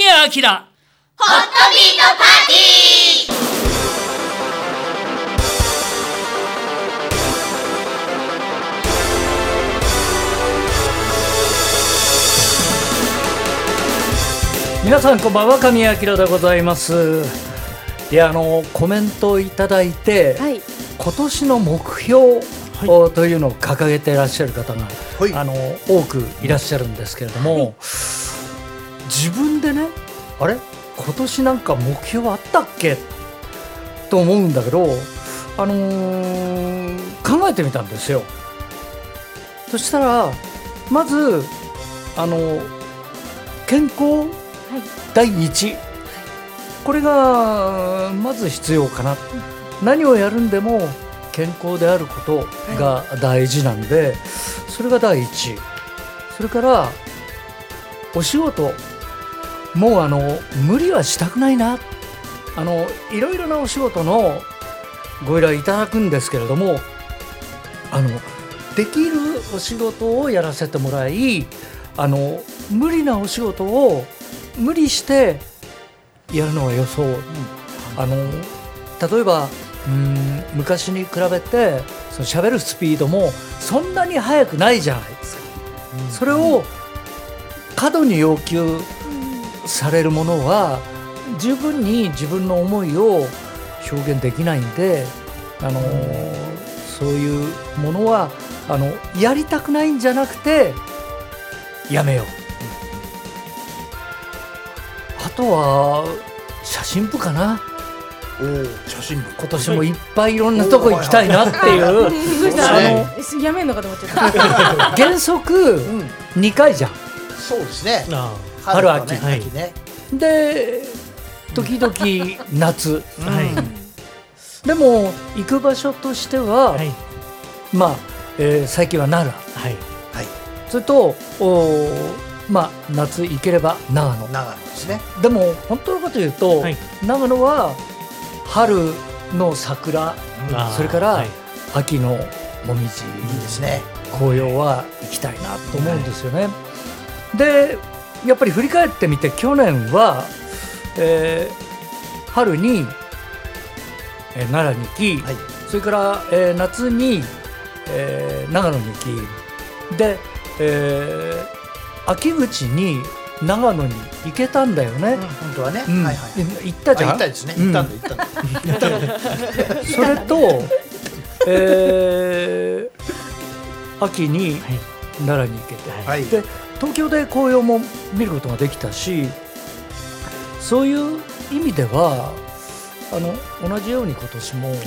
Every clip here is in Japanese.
宮明。ホットビートパーティー。皆さんこんばんは神谷明でございます。いやあのコメントをいただいて、はい。今年の目標、おというのを掲げていらっしゃる方が、はい。あの多くいらっしゃるんですけれども、自分でねあれ？今年なんか目標あったっけ？と思うんだけど、あのー考えてみたんですよ。そしたらまずあの健康？第一。これがまず必要かな。何をやるんでも健康であることが大事なんで、それが第一。それからお仕事もうあの無理はしたくないな。あのいろいろなお仕事のご依頼いただくんですけれどもあのできるお仕事をやらせてもらいあの無理なお仕事を無理してやるのは予想、あの例えばうん昔に比べてその喋るスピードもそんなに速くないじゃないですか、それを過度に要求されるものは十分に自分の思いを表現できないんで、あのそういうものはあのやりたくないんじゃなくてやめよう。あとは写真部かな。おお写真部。今年もいっぱいいろんなとこ行きたいなっていう。やめんのかと思っちゃった。原則うん。2回じゃん。そうですね。あ春とね秋はい秋ね。で時々 夏。あはい。でも行く場所としては、はい。まあ、えー最近は奈良。はい。それとおーまあ夏行ければ長野。長野ですね。でも本当のこと言うと、はい。長野は春の桜それからはい。秋のもみじいいですね紅葉。は行きたいなと思うんですよね。でやっぱり振り返ってみて去年は、えー春に、えー奈良に行き、はい。それから、えー夏に、えー長野に行きで、えー秋口に長野に行けたんだよね。本当はね。うん。はいはい行ったじゃん？あ行ったですね。うん。行ったんだ行ったんだ。それと、えー秋にはい。奈良に行けて、はい。で東京で紅葉も見ることができたしそういう意味ではあの同じように今年もはい。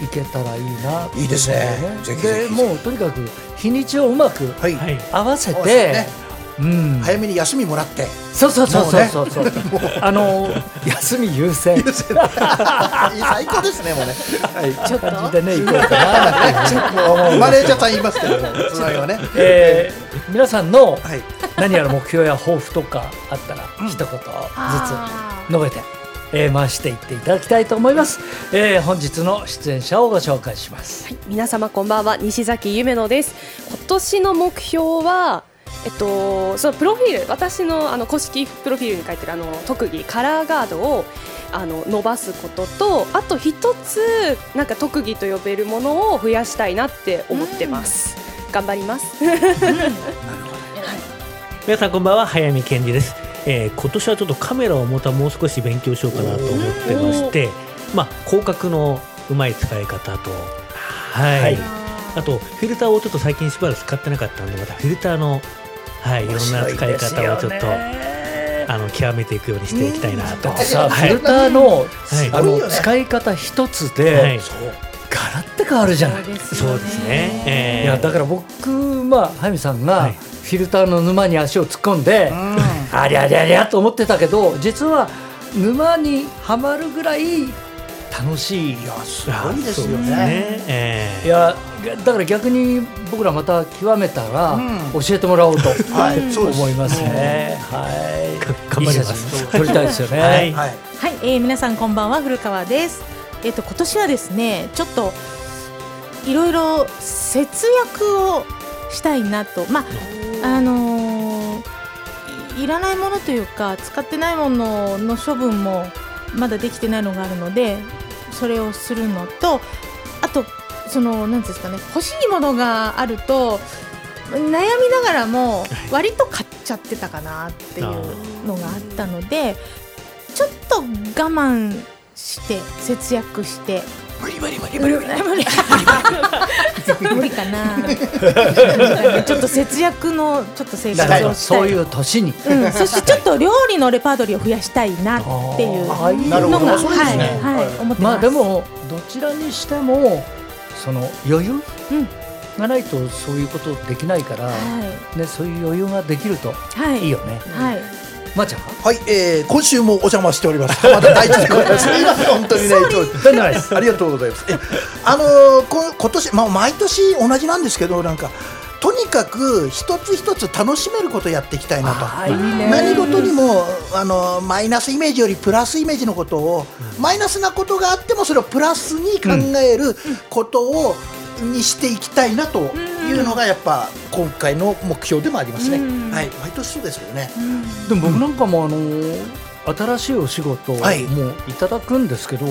行けたらいいなっていいですね。でもうとにかく日にちをうまくはい。はい。合わせて、ですねうん、早めに休みもらって。そうそうそうそうそう。そう、あの休み優先。最高ですねもうね。はい。ちょっと。感じでね行こうかな。ってもうマネージャーさん言いますけどもその辺はね。えー皆さんのはい。何やら目標や抱負とかあったら一言ずあつ述べて、えー回していっていただきたいと思います、えー本日の出演者をご紹介します。皆様こんばんは。西崎ゆめのです。今年の目標はえっとそのプロフィール私のあの公式プロフィールに書いてるあの特技カラーガードをあの伸ばすこととあと一つなんか特技と呼べるものを増やしたいなって思ってます、頑張ります。皆さんこんばんは早見健二です、えー今年はちょっとカメラをまたもう少し勉強しようかなと思ってましてまあ広角のうまい使い方とはい、はい。あとフィルターをちょっと最近しばらく使ってなかったんでまたフィルターのはいいろんな使い方をちょっとあの極めていくようにしていきたいなと。だってさ、はい。フィルターの,、はい。あの使い方一つはでガラッて変わるじゃない、そうですね、えー。いやだから僕まあ早見さんがはい。フィルターの沼に足を突っ込んで、うん。ありゃりゃりゃと思ってたけど実は沼にはまるぐらい楽しいいやすごいですよそうね。えーいやだから逆に僕らまた極めたらうん。教えてもらおうと はいそうです。思いますね。はい。頑張ります。撮りたいですよね。はい。はい。はい、えー皆さんこんばんは古川です。えっ、と今年はですねちょっといろいろ節約をしたいなと。まああのーいらないものというか使ってないものの処分もまだできてないのがあるのでそれをするのとあとそのなんていうんですかね欲しいものがあると悩みながらも割と買っちゃってたかなっていうのがあったのでちょっと我慢して節約して。無理無理無理。無理無理無理無理かな。ちょっと節約のちょっと生活をしたいそういう年に。うん、そしてちょっと料理のレパートリーを増やしたいなっていうのが、はい、はい、はい。思ってます。まあで、もどちらにしてもその余裕うん。がないとそういうことできないから、はね、そういう余裕ができるとい、はい、いいよね。はい、まー、ちゃんは？はい、えー、今週もお邪魔しております浜田大地でございます。本当にね。ありがとうございます。え、あのーこ今年まあ毎年同じなんですけどなんかとにかく一つ一つ楽しめることやっていきたいなと。何事にもあのマイナスイメージよりプラスイメージのことを、マイナスなことがあってもそれをプラスに考えることを、にしていきたいなというのがやっぱ今回の目標でもありますね。うんはい、毎年そうですけどね。でも僕なんかもあのー新しいお仕事をもうはいいただくんですけど、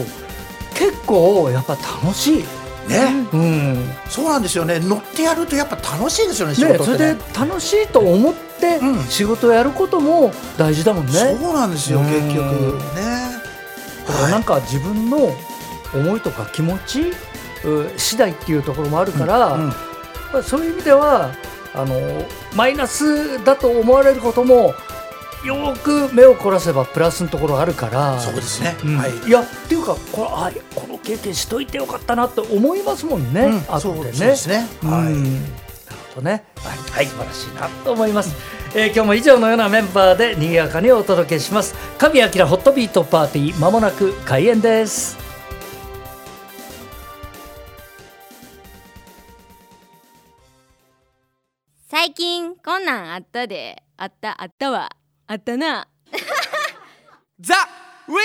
結構やっぱ楽しい。ね、うん。ねそうなんですよね。乗ってやるとやっぱ楽しいですよね。仕事ってねそれで楽しいと思ってうん仕事をやることも大事だもんね。そうなんですようん結局ね。だからなんか自分の思いとか気持ちう次第っていうところもあるから、うんまあそういう意味ではあのマイナスだと思われることもよーく目を凝らせばプラスのところあるからそうですね。うんはい。いやっていうかこれあこの経験しといてよかったなって思いますもんね、うんあとそうでね。そうですね。うんはい。なるほどね、はい、素晴らしいなと思います、えー今日も以上のようなメンバーで賑やかにお届けします神明ホットビートパーティーまもなく開演です最近こんなんあったで。あったあったわ。あったな。ザ・ウィー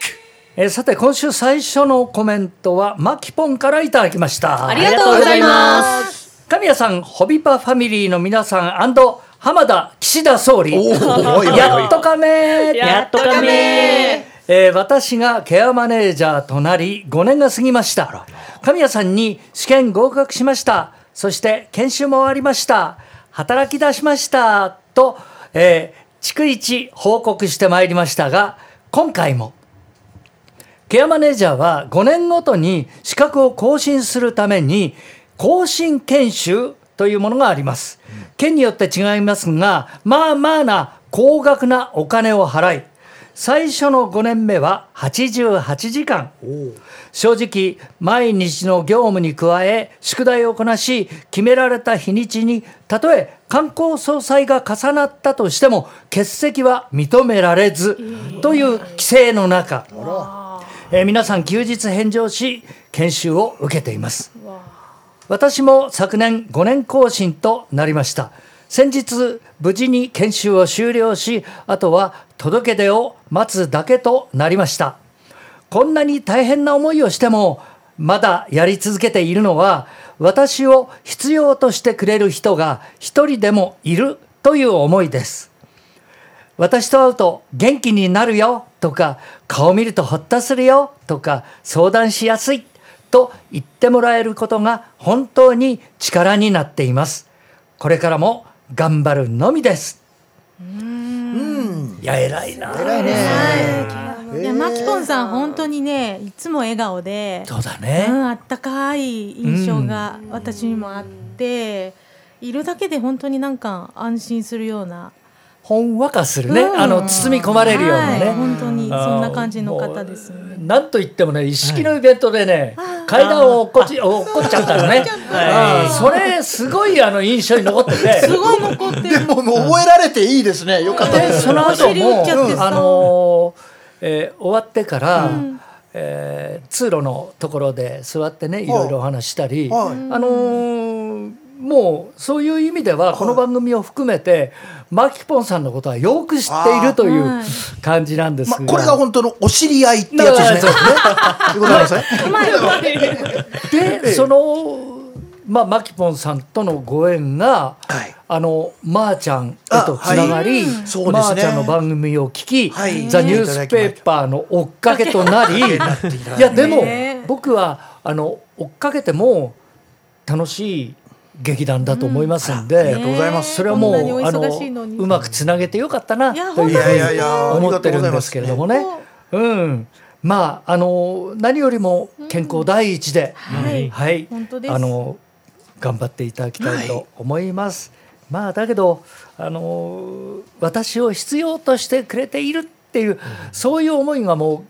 クえーさて今週最初のコメントはマキポンからいただきました。ありがとうございます。神谷さんホビパファミリーの皆さん浜田岸田総理。やっとかめ。やっとかめ。えー私がケアマネージャーとなり5年が過ぎました。神谷さんに試験合格しましたそして研修も終わりました。働き出しました。と、えー逐一報告してまいりましたが今回もケアマネージャーは5年ごとに資格を更新するために更新研修というものがあります。県によって違いますが、まあまあな高額なお金を払い、最初の5年目は88時間。正直、毎日の業務に加え、宿題をこなし、決められた日にちに、たとえ観光総裁が重なったとしても、欠席は認められず、という規制の中、えー皆さん休日返上し研修を受けています。私も昨年5年更新となりました先日無事に研修を終了しあとは届け出を待つだけとなりました。こんなに大変な思いをしてもまだやり続けているのは私を必要としてくれる人が一人でもいるという思いです。私と会うと元気になるよとか顔見るとほっとするよとか相談しやすいと言ってもらえることが本当に力になっています。これからも頑張るのみです。うん。いや偉いな。偉いね。い。やマキポンさん本当にねいつも笑顔で、そうだうね、ん、あったかい印象が私にもあって、いるだけで本当になんか安心するような、ほんわかするね、うん。あの包み込まれるようなね、はい。本当にそんな感じの方ですよね。なんといってもね一式のイベントでね、階段を落っこち落っこっちゃったのね、それすごいあの印象に残ってて。すごい残ってる。でももう覚えられていいですね。よかったでです。その後もっちゃってさ。あのーえー終わってから、えー通路のところで座ってねい。ろいろお話ししたり、はい。あのーもうそういう意味ではこの番組を含めて、マキポンさんのことはよく知っているというはい感じなんですが、まこれが本当のお知り合いってやつですね。でその、まあ、マキポンさんとのご縁が、はい。あのまー、ちゃんへとつながり、はい。ね。ーちゃんの番組を聞き、はい。ザ・ニュースペーパーの追っかけとなり、いやでもね。僕はあの追っかけても楽しい劇団だと思いますんで、ありがとうございますそれはもうあのうまくつなげてよかったないやというふうに思ってるんですけれどもね。うん、まああの何よりも健康第一で、はい。あの頑張っていただきたいと思います。まあだけどあの私を必要としてくれているっていう、そういう思いがもう、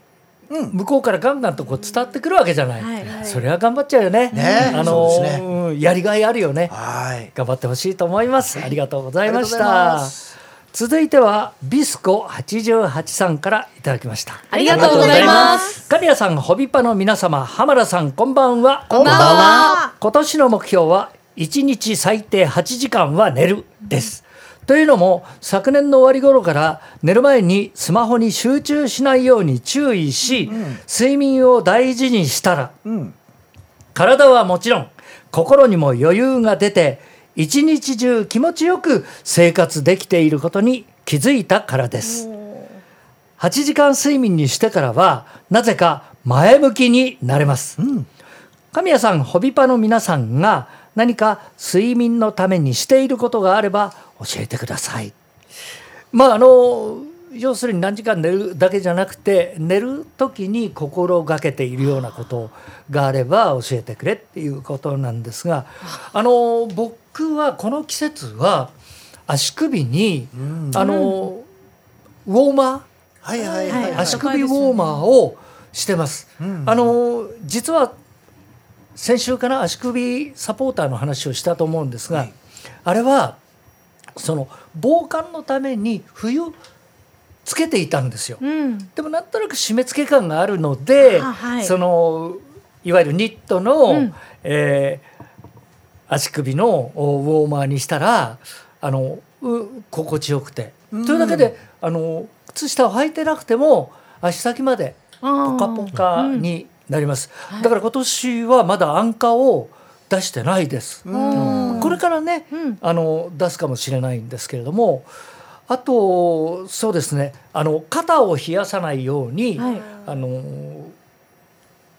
向こうからガンガンとこう伝わってくるわけじゃない。はいそれは頑張っちゃうよね。ねあのそうですねうんやりがいあるよね。はい頑張ってほしいと思います。ありがとうございました。続いてはビスコ88さんからいただきました。ありがとうございます。カリアさん、ホビパの皆様、浜田さん、こんばんは。こんばんは今年の目標は1日最低8時間は寝るです。というのも昨年の終わり頃から寝る前にスマホに集中しないように注意し、睡眠を大事にしたら、体はもちろん心にも余裕が出て一日中気持ちよく生活できていることに気づいたからです。8時間睡眠にしてからはなぜか前向きになれます。神谷さん、ホビパの皆さんが何か睡眠のためにしていることがあれば教えてください。まああの要するに何時間寝るだけじゃなくて寝る時に心がけているようなことがあれば教えてくれっていうことなんですがあの僕はこの季節は足首にあのウォーマーはいはいはいはい。足首ウォーマーをしてます。あの実は先週から足首サポーターの話をしたと思うんですが、あれはその防寒のために冬つけていたんですよ。うん。でもなんとなく締め付け感があるので、あはい。そのいわゆるニットの、うん。えー足首のおウォーマーにしたらあのう心地よくて、というだけであの靴下を履いてなくても足先までポカポカになります、だから今年はまだ安価を出してないです、うんこれからね、うん。あの出すかもしれないんですけれどもあとそうですねあの肩を冷やさないように、はい。あの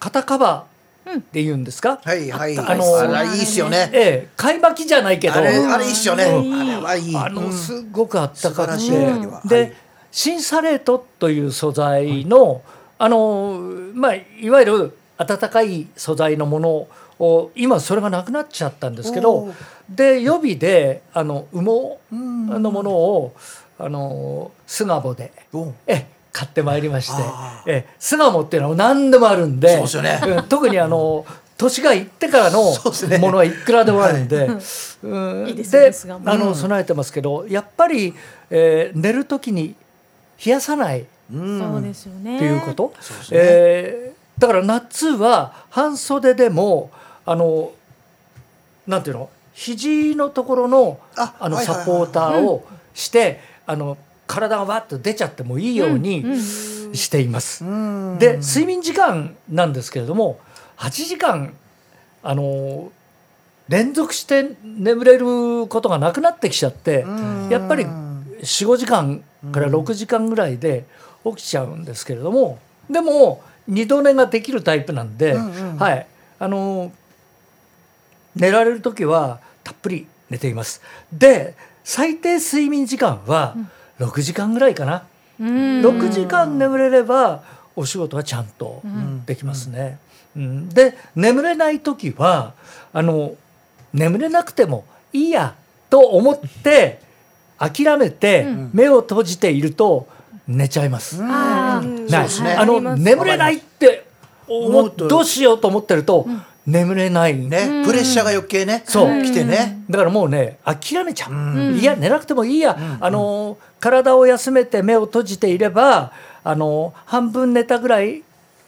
肩カバーっていうんですか、はいはいあのあらいいっすよね。ええ買い巻きじゃないけど。あれあれいいっすよね。うん。あれはいい。あのうんすごくあったかく素晴らしい。て、で、はい。シンサレートという素材の、あのまあいわゆる暖かい素材のものを今それがなくなっちゃったんですけどで予備であの羽毛のものをあの巣鴨でおえ買ってまいりましてあえ巣鴨っていうのは何でもあるんでそうですよね。うん特にあの 年が行ってからのものはいくらでもあるんで、うん。いいですね巣鴨。あの備えてますけどやっぱり、えー寝る時に冷やさないうですよね。ていうこと、ね。えーだから夏は半袖でもあのなんていうの？肘のところのああのサポーターをして、あの体がわっと出ちゃってもいいようにしています。うん。で睡眠時間なんですけれども8時間あの連続して眠れることがなくなってきちゃってやっぱり45時間から6時間ぐらいで起きちゃうんですけれどもでも二度寝ができるタイプなんで、はい。あの寝られる時はたっぷり寝ています。で最低睡眠時間は6時間ぐらいかな。うん。6時間眠れればお仕事はちゃんとできますね。うん。で眠れない時はあの眠れなくてもいいやと思って諦めて目を閉じていると寝ちゃいます。あうん。ない。そうですね。あの眠れないって思うどうしようと思ってると眠れないね。ねプレッシャーが余計ねそう。来てね。だからもうね諦めちゃう、ん。いや寝なくてもいいや、あの体を休めて目を閉じていればあの半分寝たぐらい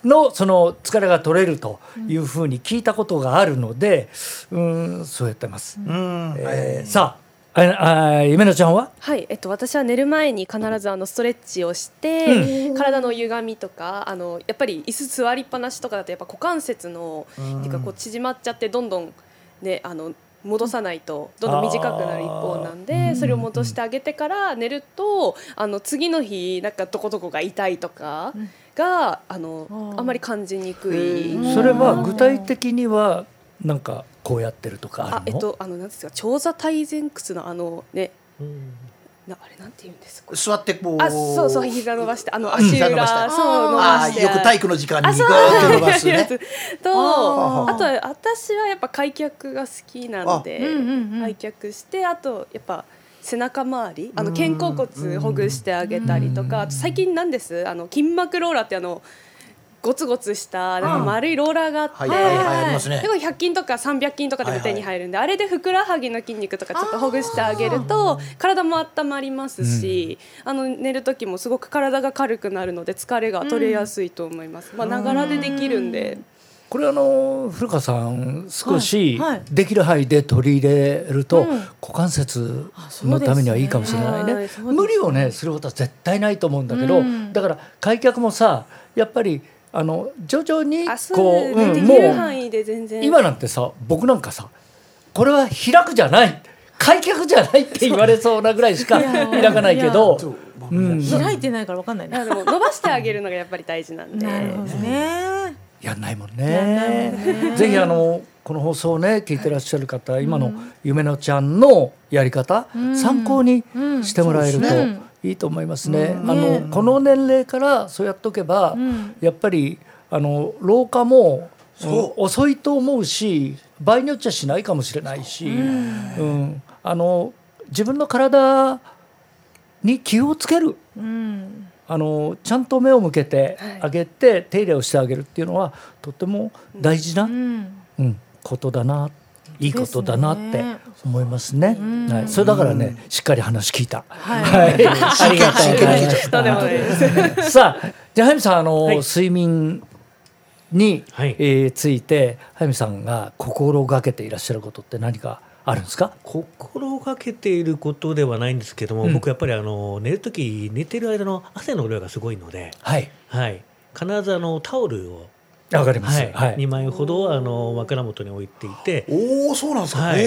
のその疲れが取れるというふうに聞いたことがあるので、うん、そうやってます。うん。えーさあああ夢乃ちゃんは？はい、えっと、私は寝る前に必ずあのストレッチをして、体の歪みとかあのやっぱり椅子座りっぱなしとかだとやっぱ股関節の、っていうかこう縮まっちゃってどんどん、ね、あの戻さないとどんどん短くなる一方なんでそれを戻してあげてから寝るとあの次の日なんかどこどこが痛いとかがあのあんまり感じにくい。それは具体的にはなんかこうやってるとかあるの？あえっとあのなんですか長座体前屈のあのねうん。なあれなんて言うんですか？座ってこう。あそうそう膝伸ばしてあのうん。足膝伸ばして。裏そう伸あばして。ーよく体育の時間にあそう。グーッと伸ばすね。とあとは私はやっぱ開脚が好きなんで、あうんうんうん。開脚してあとやっぱ背中周りあの肩甲骨ほぐしてあげたりとかあと最近なんです？あの筋膜ローラーってあのゴツゴツしたなん。か丸いローラーがあって、はでも100均とか300均とかでも手に入るんで、あれでふくらはぎの筋肉とかちょっとほぐしてあげると体も温まりますし、あの寝る時もすごく体が軽くなるので疲れが取れやすいと思います。まあながらでできるんで。これあの古川さん少しできる範囲で取り入れるとうん。股関節のためにはいいかもしれないね。無理をねすることは絶対ないと思うんだけどうん。だから開脚もさやっぱりあの徐々にあそうこう、うんもう今なんてさ僕なんかさこれは開くじゃない開脚じゃないって言われそうなぐらいしか開かないけどそううん。開いてないからわかんないね伸ばしてあげるのがやっぱり大事なんで。なるほどね。やんないもんね。もんね。ぜひあのこの放送をね聞いてらっしゃる方、今の夢乃ちゃんのやり方、ん参考にうんしてもらえるといいと思いますね。うん。あのこの年齢からそうやっとけば、うん。やっぱりあの老化も遅いと思うし場合によっちゃしないかもしれないし、うん。あの自分の体に気をつける。うん。あのちゃんと目を向けてはい。あげて、手入れをしてあげるっていうのはとても大事な、ううんんことだないいことだなって思いますね。うんはい、それだからね、しっかり話聞いた。はいはい、ありがとうございまとんでもない。さあ、じゃあ、はやみさん、あの、はい睡眠。に、はいえーついて、はやみさんが心がけていらっしゃることって何かあるんですか？心がけていることではないんですけども、うん僕やっぱりあの寝る時寝てる間の汗の量がすごいので、はい。はい、必ずあのタオルを、わかります。はい。はい。2枚ほどあの枕元に置いていて。おおそうなんですか、はい。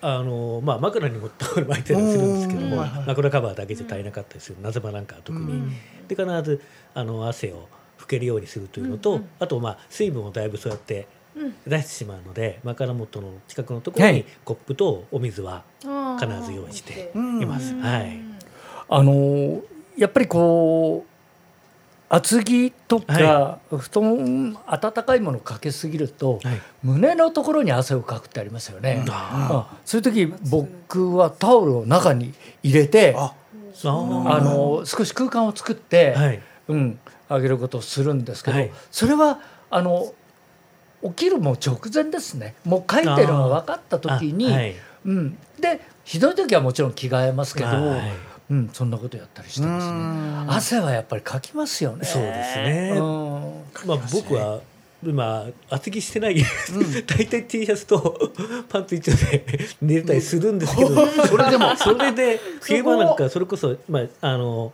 あのまあ、枕にもタオル巻いたりするんですけども枕カバーだけじゃ足りなかったりする夏場なんかは特に、うん。で必ずあの汗を拭けるようにするというのと、あとまあ水分をだいぶそうやって出してしまうので、枕元の近くのところにはい。コップとお水は必ず用意してうんいます。はい。あのやっぱりこう厚着とか、は布団暖かいものをかけすぎると、はい。胸のところに汗をかくってありますよね。そういう時僕はタオルを中に入れてあの少し空間を作って、はい。うん、あげることをするんですけど、はい。それはあの起きるもう直前ですね。もう書いてるのが分かった時に、うん、でひどい時はもちろん着替えますけど、はいうん、そんなことやったりしてますね。汗はやっぱりかきますよね。そうですね。うん。まあ、僕は今厚着してない、大体 T シャツと パンツ一丁で寝れたりするんですけどそれでもそれで冬場なんかそれこそ、まあ、あの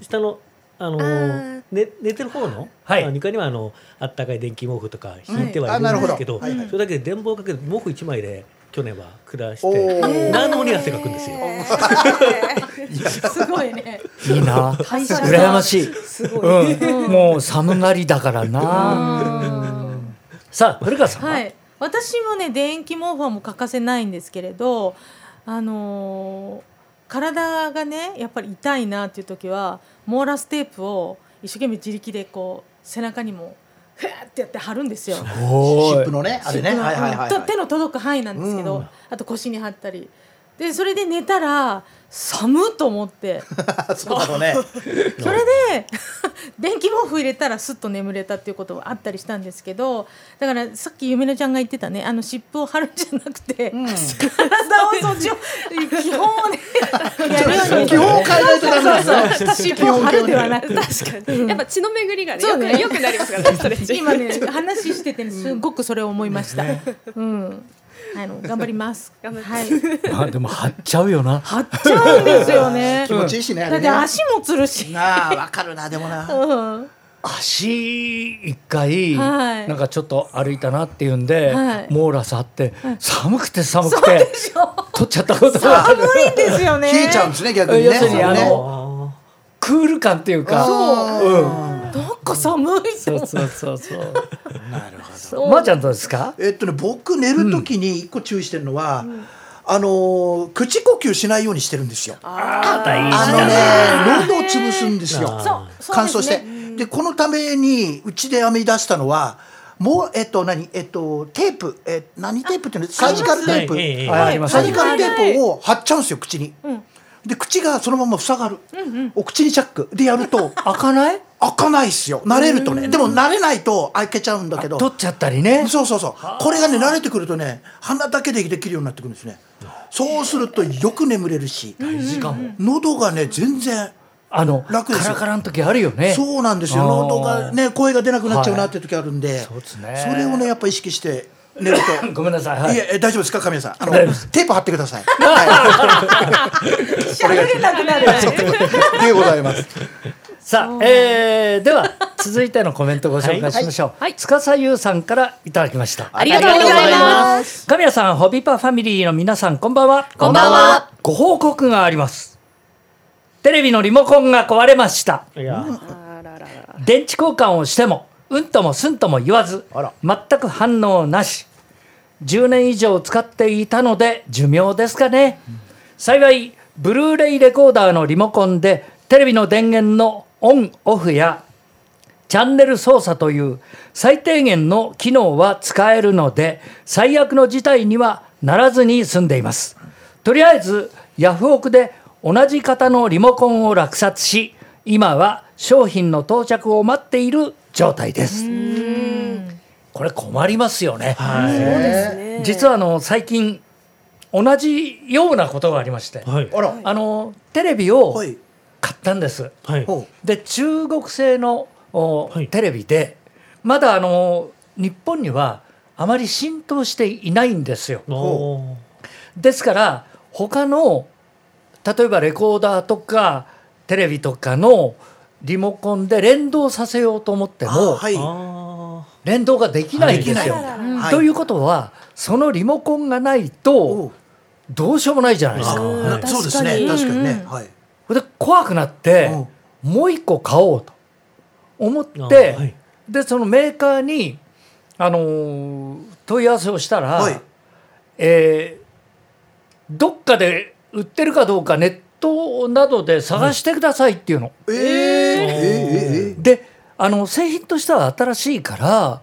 下のあのー。寝寝てる方の、はい。あ床にはあのあったかい電気毛布とか引いてはいあなるほどるんですけど、はいはいそれだけで電棒をかけて毛布一枚で去年は下しおてー。なのに汗かくんですよ。すごいね。いいな。羨ましい、すごい。うん、もう寒がりだからな。さあ古川さんは、はい。私もね電気毛布はもう欠かせないんですけれどあのー体がねやっぱり痛いなっていう時はモーラステープを一生懸命自力でこう背中にもふーってやって貼るんですよ。おーい。シップのねあれね。はいはいはいと手の届く範囲なんですけど、うん。あと腰に貼ったり。でそれで寝たら寒っと思って。そうだろうね。それで 電気毛布入れたらすっと眠れたっていうことはあったりしたんですけどだからさっきゆめのちゃんが言ってたねあの湿布を貼るんじゃなくて、体をそっちを基本をねやるように。基本を変えないとダメなんですね。湿布を貼るではなく確かに。やっぱ血の巡りがね、よくよくなりますからね。今ね話しててねすごくそれを思いました。うん、あの頑張ります。頑張はい。まあでも張っちゃうよな。貼っちゃうんですよね。気持ちいいしねだって足もつるし。なあわかるなでもな。うん。足一回、はい。なんかちょっと歩いたなっていうんで、はい。モーラスあって、寒くて寒くて取っちゃったことがある。寒いんですよね。冷えちゃうんですね逆にね。要するにあね。のクール感っていうか。そう。うんなんか寒いそうそうそうそう。なるほど。まー、ちゃんどうですか？えっとね僕寝る時に一個注意してるのは、あのー口呼吸しないようにしてるんですよ。あ大あ事のねだ喉を潰すんですよ。乾燥して。でこのためにうちで編み出したのはもうえっと何？えっとテープ。え何テープっていうの？サージカルテープ、サージカルテープを貼っちゃうんですよ口に。ん。で口がそのまま塞がる、お口にチャック。でやると 開かない？開かないっすよ。慣れるとね。でも慣れないと開けちゃうんだけど。取っちゃったりね。そうそうそう。これがね慣れてくるとね鼻だけでできるようになってくるんですねそうするとよく眠れるし。しかも。喉がね全然あの楽ですよ。カラカラの時あるよね。そうなんですよ。喉がね声が出なくなっちゃうなって時あるんで、そうですね。それをねやっぱ意識して寝ると。ごめんなさい。はい。いええ大丈夫ですか神谷さん。あのテープ貼ってください。はい。喋れなくなる。でございますさあ、えー、では 続いてのコメントをご紹介しましょう、はい。司優さんからいただきました。ありがとうございます。神谷さんホビパファミリーの皆さんこんばんは。こんばんは。ご報告があります。テレビのリモコンが壊れました。いや。あらららら。電池交換をしてもうんともすんとも言わずあら。全く反応なし。10年以上使っていたので寿命ですかね、幸いブルーレイレコーダーのリモコンでテレビの電源のオンオフやチャンネル操作という最低限の機能は使えるので最悪の事態にはならずに済んでいます。とりあえずヤフオクで同じ型のリモコンを落札し今は商品の到着を待っている状態です。これ困りますよね、は実はあの最近同じようなことがありまして。いはい。あら。あのテレビをはい買ったんです。はい。ほで中国製のおはい。テレビでまだあの日本にはあまり浸透していないんですよ。ですから他の例えばレコーダーとかテレビとかのリモコンで連動させようと思ってうもはい。あ連動ができないんですよ。はい。ということはそのリモコンがないおとう。どうしようもないじゃないですあか。はいなそうですね。確かに。確かにね。はいで怖くなってもう一個買おうと思っあて、はい。でそのメーカーに、あのー問い合わせをしたら、はい。えーどっかで売ってるかどうかネットなどで探してくださいっていうの。えー。えー。であの製品としては新しいから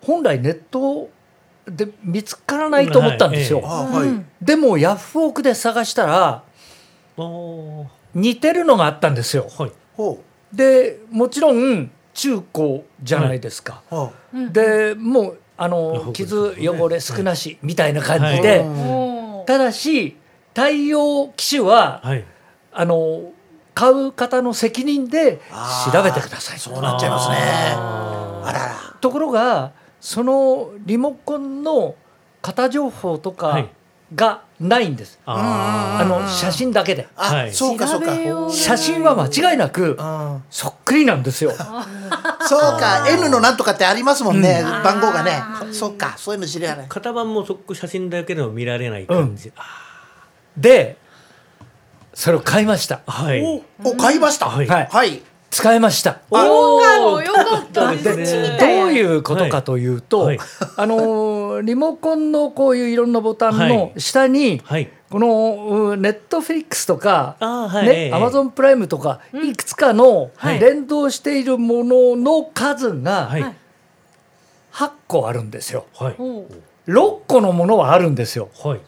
本来ネットで見つからないと思ったんですよ。はいあはい。でもヤフオクで探したら似てるのがあったんですよ。はい。ほでもちろん中古じゃないですか。うはでもうあの傷ね。汚れ少なしみたいな感じはで、い。おーただし対応機種ははい。あの買う方の責任で調べてください。そうなっちゃいますね。ああらら。ところがそのリモコンの型情報とかはい。がないんです、ああの写真だけで。あ、はい。そうかそうか。写真は間違いなくうん。そっくりなんですよ。そうか N のなんとかってありますもんね、番号がね。そうかそういうの知り合いない型番もそっく写真だけでも見られない感じ、あでそれを買いました。はい。お買いました、はい。はい。はい。使いました。おー。よかった。でですねどういうことかというと、はい。あのーリモコンのこういういろんなボタンの下に、はい。このネットフリックスとか、ね、アマゾンプライムとか、いくつかのはい。連動しているものの数がはい。8個あるんですよ。はい。おー6個のものはあるんですよ。はい。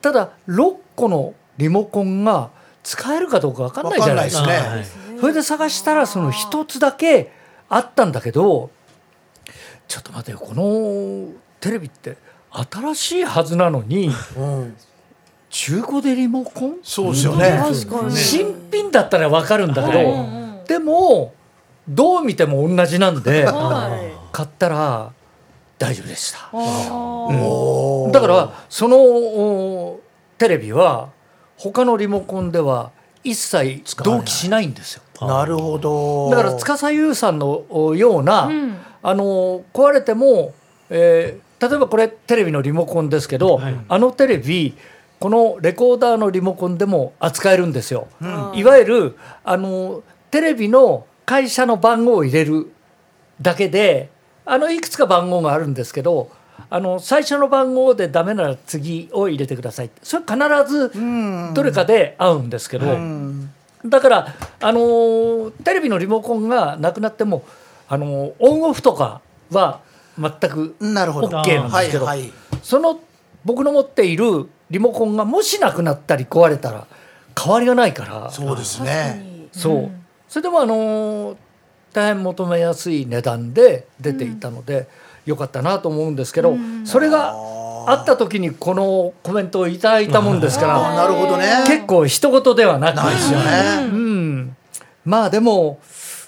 ただ6個のリモコンが使えるかどうか分かんないじゃないですか。わかすね。それで探したらその一つだけあったんだけどちょっと待てよ。このテレビって新しいはずなのにうん、中古でリモコン？そうですよね。新品だったら分かるんだけど、うんうんでもどう見ても同じなんではい。買ったら大丈夫でした。あー。おーだからそのおテレビは他のリモコンでは一切同期しないんですよ。なるほど。だから司優さんのおような、うん。あの壊れても、えー例えばこれテレビのリモコンですけど、はい。あのテレビこのレコーダーのリモコンでも扱えるんですよ。ん。いわゆるあのテレビの会社の番号を入れるだけであのいくつか番号があるんですけどあの最初の番号でダメなら次を入れてください。それ必ずうん。どれかで合うんですけど、うん。だから、あのーテレビのリモコンがなくなっても、あのーオンオフとかは全くなるほど。OK なんですけど、はいはい。その僕の持っているリモコンがもしなくなったり壊れたら変わりがないから。そうですね。に。そう。それでも、あのー大変求めやすい値段で出ていたので、よかったなと思うんですけど、それがあった時にこのコメントをいただいたもんですから、あ なるほどね。結構一言ではなくないですよね。うん、まあでも、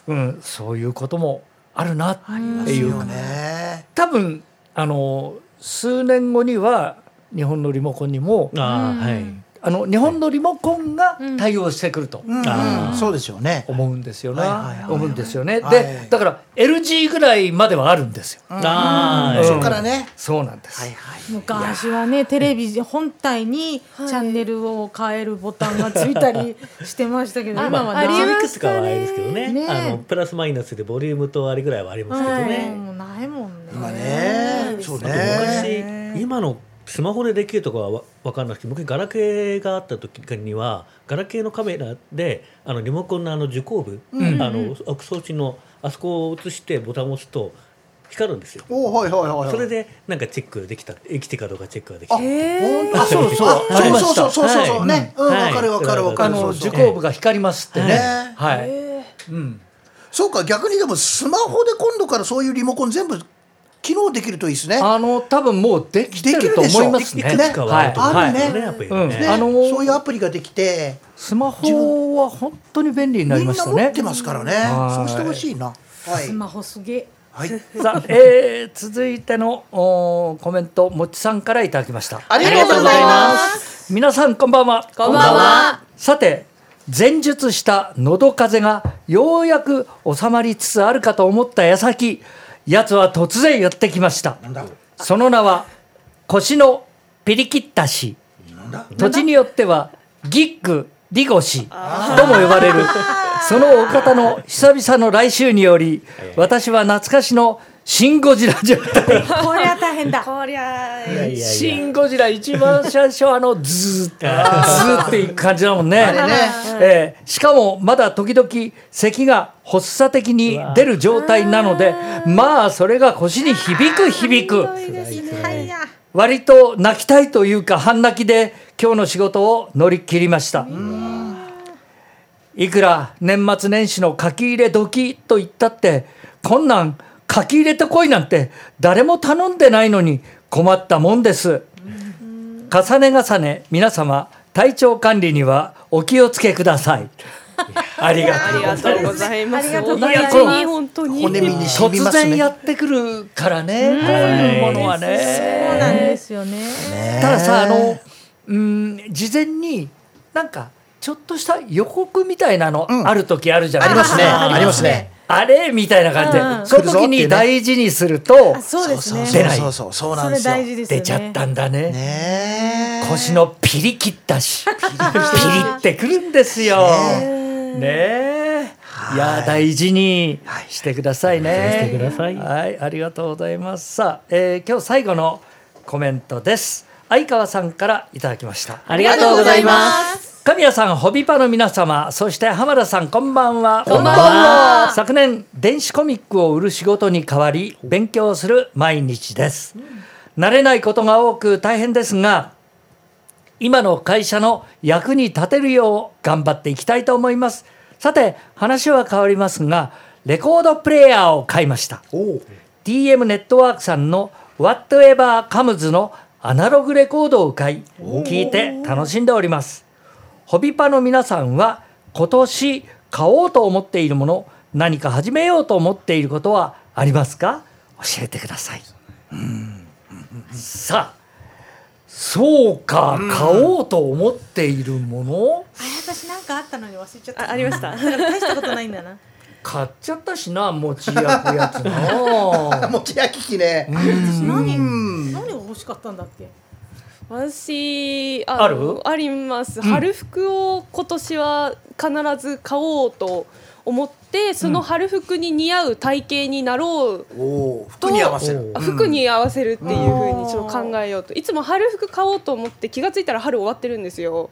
うん、そういうこともあるなっていうね多分あの数年後には日本のリモコンにもあはい。あの日本のリモコンが対応してくると。そうですよね。思うんですよね、はいはいはい。思うんですよね、はいでだから LG ぐらいまではあるんですよ、ああうん。そこからね。そうなんです、はいはい。昔はねテレビ本体にチャンネルを変えるボタンがついたりしてましたけど、あ今はありない。くつかはあれですけどねねあのプラスマイナスでボリュームとあれぐらいはありますけどね、もうないもんね。今ねそうね昔今のスマホでできるとかはわ分かんなくて昔ガラケーがあった時にはガラケーのカメラであのリモコンのあの受光部、ん。あの装置のあそこを映してボタンを押すと光るんですよ。おはいはいはいはい。それでなんかチェックできた生きてかどうかチェックができあた。ほんとあそうそう。あありました。そうそうそうそう。ねうんはい。わかるわかるわかあのるそうそう。受光部が光りますってね、ねはい、うん、そうか逆にでもスマホで今度からそういうリモコン全部機能できるといいですね。あの多分もうできてると思いますね。できるでしょ。いくつかはあると思うん。はいあのーそういうアプリができて。スマホは本当に便利になりましたね。な持ってますからね。はい。そうしてほしいな。はい。スマホすげえ。はい。さあ、えー続いてのおーコメントもっちさんからいただきました。ありがとうございます。皆さんこんばんは。こんばんは。さて前述した喉風邪がようやく収まりつつあるかと思った矢先やつは突然やってきました。その名は腰のピリキッタ氏土地によってはギッグリゴ氏とも呼ばれる。そのお方の久々の来週により私は懐かしのシン・ゴジラ状態。これは大変だ。こりゃシン・ゴジラ一番最初あのズーッズーっていく感じだもんね。ね。えーしかもまだ時々咳が発作的に出る状態なのでまあそれが腰に響く響く。割と泣きたいというか半泣きで今日の仕事を乗り切りました。いくら年末年始の書き入れ時と言ったってこんなん書き入れてこいなんて誰も頼んでないのに困ったもんです。重ね重ね皆様体調管理にはお気をつけください。ありがとうございます。います。ありがとうござおいます。大事に本当に。骨身に突然やねってくるからね、こうい。うものはね。そうなんですよね。たださあのうん事前になんかちょっとした予告みたいなのうん。ある時あるじゃないありますね。ありますねあれ？みたいな感じで、うんその時に大事にするとあ、そうですね。出ないそうそうそうなんですよ。出ちゃったんだねねえ腰のピリ切ったしピリってくるんですよ。ねえいや大事にしてくださいね。してくださいはい、ありがとうございます。さあ、えー今日最後のコメントです。相川さんからいただきました。ありがとうございます。神谷さん、ホビパの皆様、そして浜田さん、こんばんは。こんばんは昨年、電子コミックを売る仕事に代わり、勉強する毎日です。慣れないことが多く大変ですが、今の会社の役に立てるよう頑張っていきたいと思います。さて、話は変わりますが、レコードプレーヤーを買いました。おう TM ネットワークさんの Whatever Comes のアナログレコードを買い聞いて楽しんでおりますホビパの皆さんは今年買おうと思っているもの何か始めようと思っていることはありますか？教えてください。さあそうか、うん。買おうと思っているもの？あれ私なんかあったのに忘れちゃった。あありました。大したことないんだな。買っちゃったしな餅焼くやつな。餅焼き器ね。私何うん何が欲しかったんだっけ？私あるのあります、ん。春服を今年は必ず買おうと思ってその春服に似合う体型になろう、おお服に合わせる。あ服に合わせるっていう風にちょっと考えようといつも春服買おうと思って気がついたら春終わってるんですよ。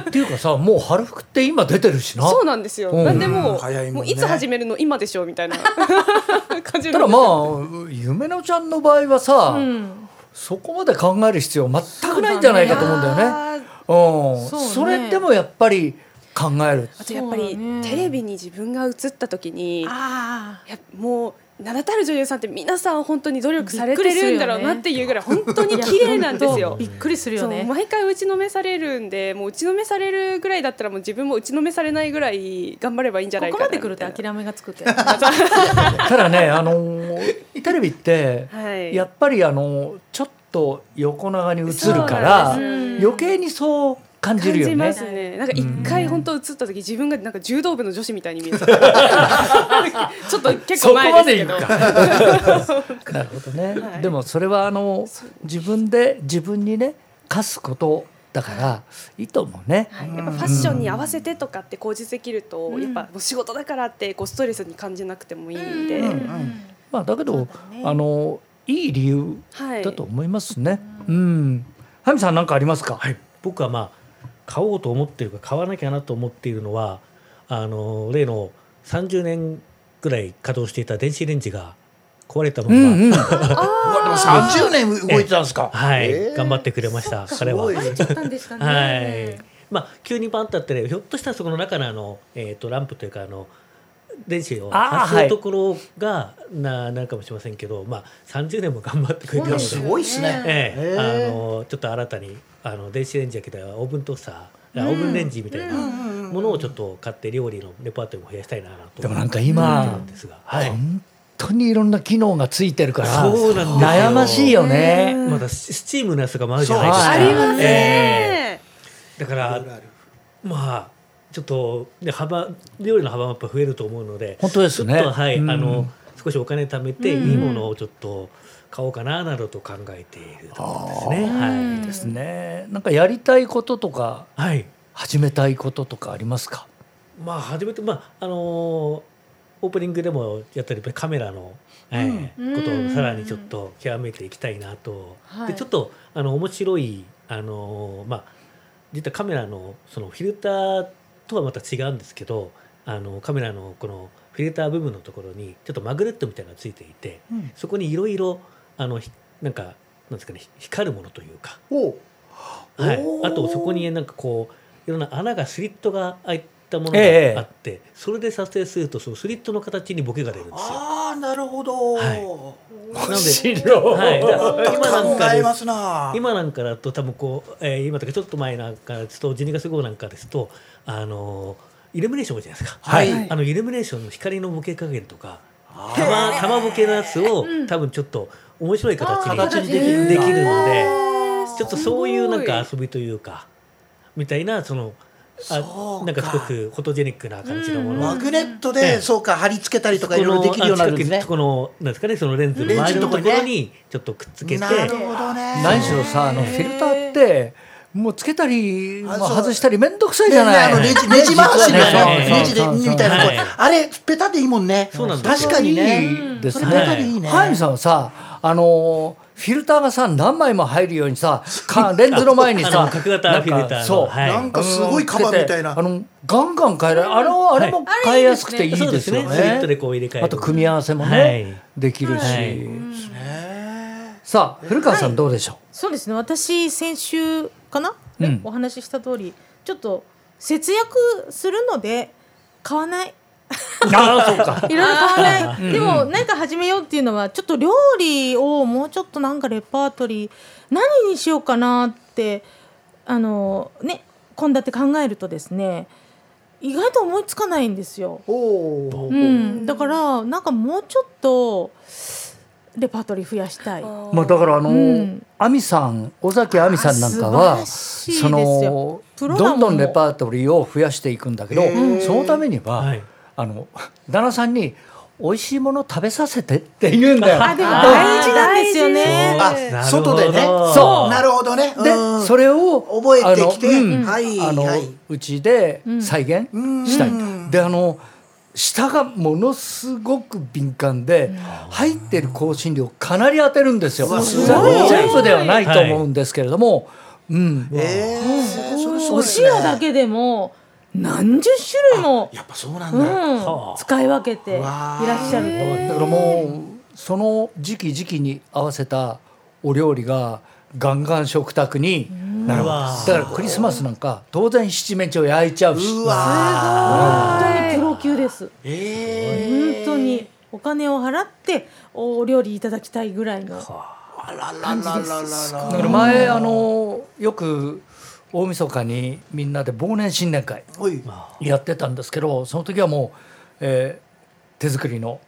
っていうかさもう春服って今出てるしな。そうなんですよ、うん。なんでもう,、早いもんね。もういつ始めるの今でしょみたいな 感じただまあ夢のちゃんの場合はさ、うんそこまで考える必要全くないんじゃないかと思うんだよね。あーうん、それでもやっぱり考える。あとやっぱり、テレビに自分が映った時にやもう名だたる女優さんって皆さん本当に努力されてるんだろうなっていうぐらい本当に綺麗なんですよ。び。っくりするよね。毎回打ちのめされるんでもう打ちのめされるぐらいだったらもう自分も打ちのめされないぐらい頑張ればいいんじゃないかなここまで来ると諦めがつくけどただね、あの ーテレビってなはい。やっぱりあのーちょっと横長に映るから余計にそう感じるよね感じま。すね。なんか一回本当映った時自分がなんか柔道部の女子みたいに見えた。ちょっと結構前ですけど。なるほどね。はいでもそれはあの自分で自分にね課すことだからいいと思うね。はいやっぱファッションに合わせてとかって口実できると、うんやっぱもう仕事だからってこうストレスに感じなくてもいいんで、んまあだけど、ねあのいい理由はい。だと思いますね。うん。ハミさん何かありますか？はい、僕はまあ買おうと思っているか買わなきゃなと思っているのはあの例の30年ぐらい稼働していた電子レンジが壊れたまま、うんうん。うわでも30年動いてたんですか。はい、えー。頑張ってくれました彼は。はい。まあ急にパンとあってねひょっとしたらそこの中のあのえっ、とランプというかあの電子をあー発するところがななるかもしれませんけど、まあ30年も頑張ってくれたので、すごいっすね。ええ。へーあのちょっと新たにあの電子レンジやけどオーブントースター、あオーブンレンジみたいなものをちょっと買って料理のレパートリーも増やしたいなとでもなんか今はい。本当にいろんな機能がついてるからそうなんですよ。悩ましいよね。まだススチームのやつがもあるじゃないですか。そうありますえね。え。だからまあちょっとね幅料理の幅もやっぱ増えると思うので、本当ですねちょっとはい、うんあの少しお金貯めていいものをちょっと買おうかななどと考えているところですね。はい。ですね。なんかやりたいこととかはい。始めたいこととかありますか？まあ初めてまああのーオープニングでもやったりカメラの、ええことをさらにちょっと極めていきたいなと、はいでちょっとあの面白いあのーまあ実はカメラのそのフィルターとはまた違うんですけどあのカメラのこのフィルター部分のところにちょっとマグネットみたいなのがついていて、うん。そこにいろいろあのひなんかなんですかね光るものというか。はい。あとそこになんかこういろんな穴がスリットが開いたものええ。があって、それで撮影するとそのスリットの形にボケが出るんですよ。ああなるほど、はいなので、白はい、今なんかで考えますな。今なんかだと多分こう、えー今とかちょっと前なんかですと12月号なんかですとあのイルミネーションじゃないですか。はい。あのイルミネーションの光のボケ加減とか。玉玉ボケのやつを、多分ちょっと面白い形にできるんだ。できるので、ちょっとそういうなんか遊びというかみたいなそのあなんかすごくフォトジェニックな感じのもの。マグネットえでえそうか貼り付けたりとかいろいろできるようになるんですね。このなんですかねそのレンズの周りのところにちょっとくっつけて、なるほどね。何しろさあのフィルターってもうつけたり、外したりめんどくさいじゃない。ねあのネジ ネジ回しみたいなねネジでみたいなあれペタでいいもんね。そうなんです確かにね。いいですそね。れペタでいいね。ハイミさんはさあのーフィルターがさ何枚も入るようにさかレンズの前にあさの角型フィルターの。なんかそう、はい。なんかすごいカバーみたいな。あのガンガン変えられる。あのあれも変えやすくていいですよね。スリットでこう入れ替える。あと組み合わせもね、はい。できるし、はい。さあ古川さんどうでしょそうですね。私先週かな、うん。ねお話しした通りちょっと節約するので買わないう。ああそうか。いろいろ買わないでも何か始めようっていうのはちょっと料理をもうちょっとなんかレパートリー何にしようかなってあのね献立考えるとですね意外と思いつかないんですよ。おおうん、だからなんかもうちょっとレパートリー増やしたい。まあだからあのうん。亜美さん尾崎亜美さんなんかはそのどんどんレパートリーを増やしていくんだけどそのためには、はいあの旦那さんに美味しいもの食べさせてって言うんだよ。あでも大事なんですよね。あなるほど外でね。そう。なるほどね。でうん。それを覚えてきて。あのうん。はいあのはいうちで再現したい、うん。であの舌がものすごく敏感で、入ってる香辛料かなり当てるんですよ。全全部ではないと思うんですけれども、うん、お塩だけでも何十種類も、やっぱそうなうん。だん、使い分けていらっしゃる。と。だからもうその時期時期に合わせたお料理がガンガン食卓になるうわだからクリスマスなんか当然七面鳥焼いちゃうし。うわ本当にプロ級です。ー。え本当に。お金を払ってお料理いただきたいぐらいの。あ。ららららら。だから前あのよく大晦日にみんなで忘年新年会やってたんですけどその時はもう、えー手作りの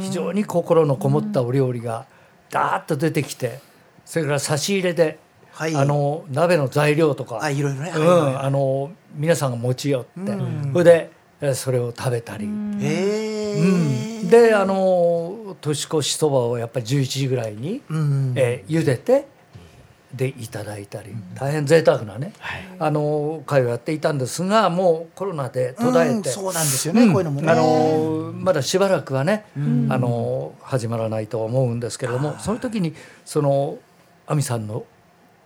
非常に心のこもったお料理がダーッと出てきてそれから差し入れで、はい。あの鍋の材料とかあいろいろね。うん、あの皆さんが持ち寄って、うん。それでえーそれを食べたり、えうん。であの年越しそばをやっぱり11時ぐらいに、うん。えー茹でてでいただいたり大変贅沢なね、あの会をやっていたんですがもうコロナで途絶えて、うんそうなんですよねこういうのもね。あのまだしばらくはね、あの始まらないとは思うんですけれどもその時にその亜美さんの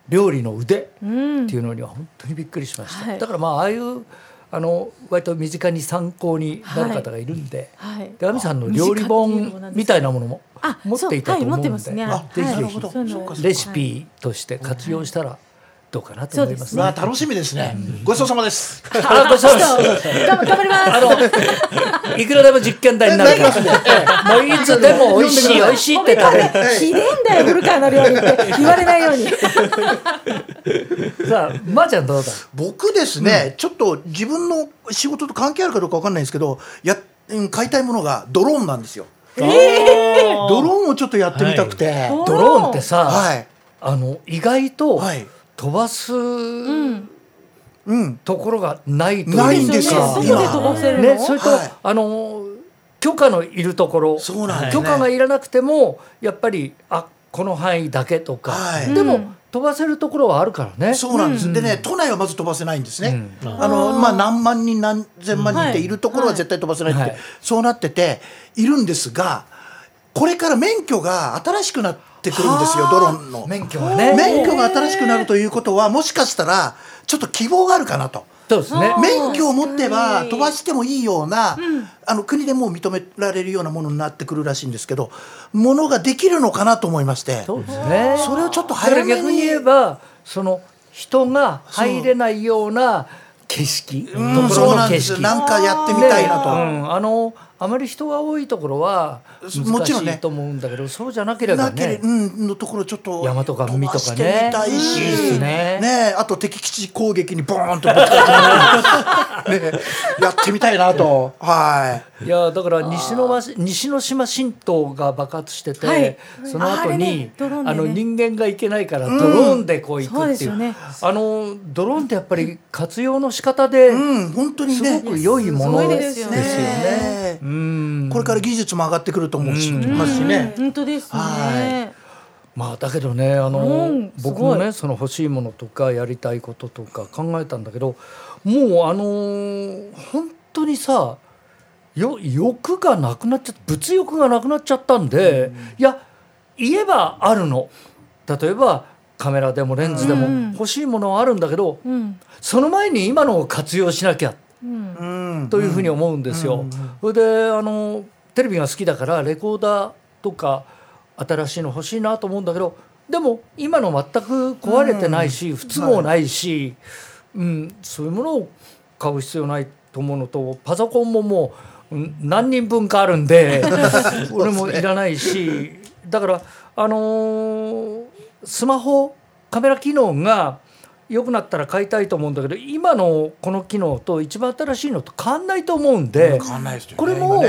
料理の腕うんっていうのには本当にびっくりしました、はい。だからまあああいうあの割と身近に参考になる方がいるんで、はい。で亜美さんの料理本みたいなものもあ持っていたと思うんで、ぜひぜひ。レシピとして活用したらどうかなと思いますね。まあ楽しみですね。ごちそうさまです。あごちそうさまです。頑張ります。あのいくらでも実験台になるから、もういつでも美味しい美味しいって食べ。る。ひでえんだよ古川の料理って言われないように。さあ、まー、ちゃんどうだ？僕ですね、ちょっと自分の仕事と関係あるかどうかわかんないんですけどやうん買いたいものがドローンなんですよ。ドローンをちょっとやってみたくて。ドローンってさ、はい。あの意外とはい飛ばすうん。うんところがないという。ないんですよ外で飛ばせるの？ね、それと、はい。あの許可のいるところ、そうなんです。許ね可がいらなくてもやっぱりあこの範囲だけとか、はい。でも、うん。飛ばせるところはあるからね。そうなんです、でね都内はまず飛ばせないんですね、うん。あのまあ何万人何千万人っているところは絶対飛ばせないって、はい。そうなってているんですがこれから免許が新しくなってくるんですよドローンの免許はね。免許が新しくなるということはもしかしたらちょっと希望があるかなと。そうですね。免許を持ってば確かに飛ばしてもいいような、あの国でもう認められるようなものになってくるらしいんですけどものができるのかなと思いましてそうですね。それをちょっと早めに逆に言えばその人が入れないような景色、うんところのそうなんです景色。なんかやってみたいなと。うん、あのあまり人が多いところは難しもちろんね。いと思うんだけど、そうじゃなければね。うんのところちょっと大和とか海とかね飛ばしてみたいし、いいですね。ねあと敵基地攻撃にボーンとぶつかって、ね、やってみたいなと。はい。やだから西のま西之島新島が爆発してて、はい。その後にねドローンでね。あの人間が行けないからドローンでこう行くっていう,、ですよね。あのドローンってやっぱり活用の仕方で、うん本当にすねごく良いものすごいですすよね。ね。うんこれから技術も上がってくると思うし、ますしね。うん本当ですね。まあだけどねあの、うん僕もねその欲しいものとかやりたいこととか考えたんだけどもうあのー本当にさよ欲がなくなっちゃ物欲がなくなっちゃったんで、いや言えばあるの。例えばカメラでもレンズでもうん。欲しいものはあるんだけど、うん。その前に今のを活用しなきゃうんうんというふうに思うんですよ。それであのテレビが好きだからレコーダーとか新しいの欲しいなと思うんだけどでも今の全く壊れてないし、不都合ないし、うん、そういうものを買う必要ないと思うのとパソコンももううん何人分かあるんで 俺もいらないしだからあのースマホカメラ機能が良くなったら買いたいと思うんだけど今のこの機能と一番新しいのと変わんないと思うんで変わんないですよねこれも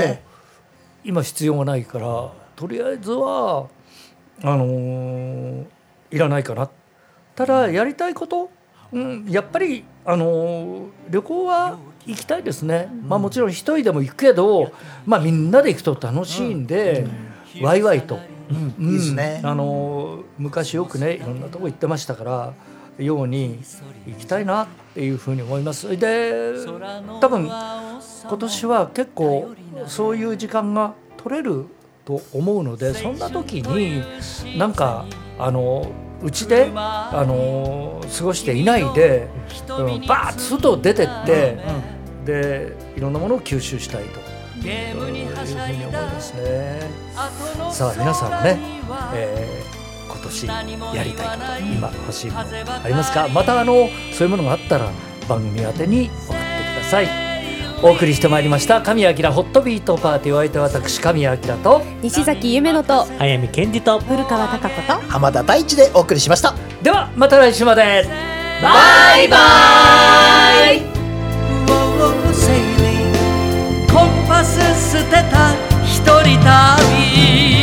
今必要がないからとりあえずはあのーいらないかな。ただやりたいこと、うん、やっぱり、あのー旅行は行きたいですね、まあもちろん一人でも行くけど、まあ、みんなで行くと楽しいんで、ワイワイと、うん。いいですね。あのー昔よくねいろんなとこ行ってましたからように行きたいなっていうふうに思いますで多分今年は結構そういう時間が取れると思うのでそんな時になんかあのうちであの過ごしていないで、うん、バーッと外出てって、でいろんなものを吸収したいと。うんいうふうに思いますね。さあ皆さんもね、えー今年やりたいこと今欲しいものありますか？またあのそういうものがあったら番組宛てに送ってください。お送りしてまいりました神谷明ホットビートパーティー。お相手は私神谷明と西崎夢乃と早見健二と古川貴子と浜田大地でお送りしました。ではまた来週まで。バイバイ。コンパス捨てた一人旅。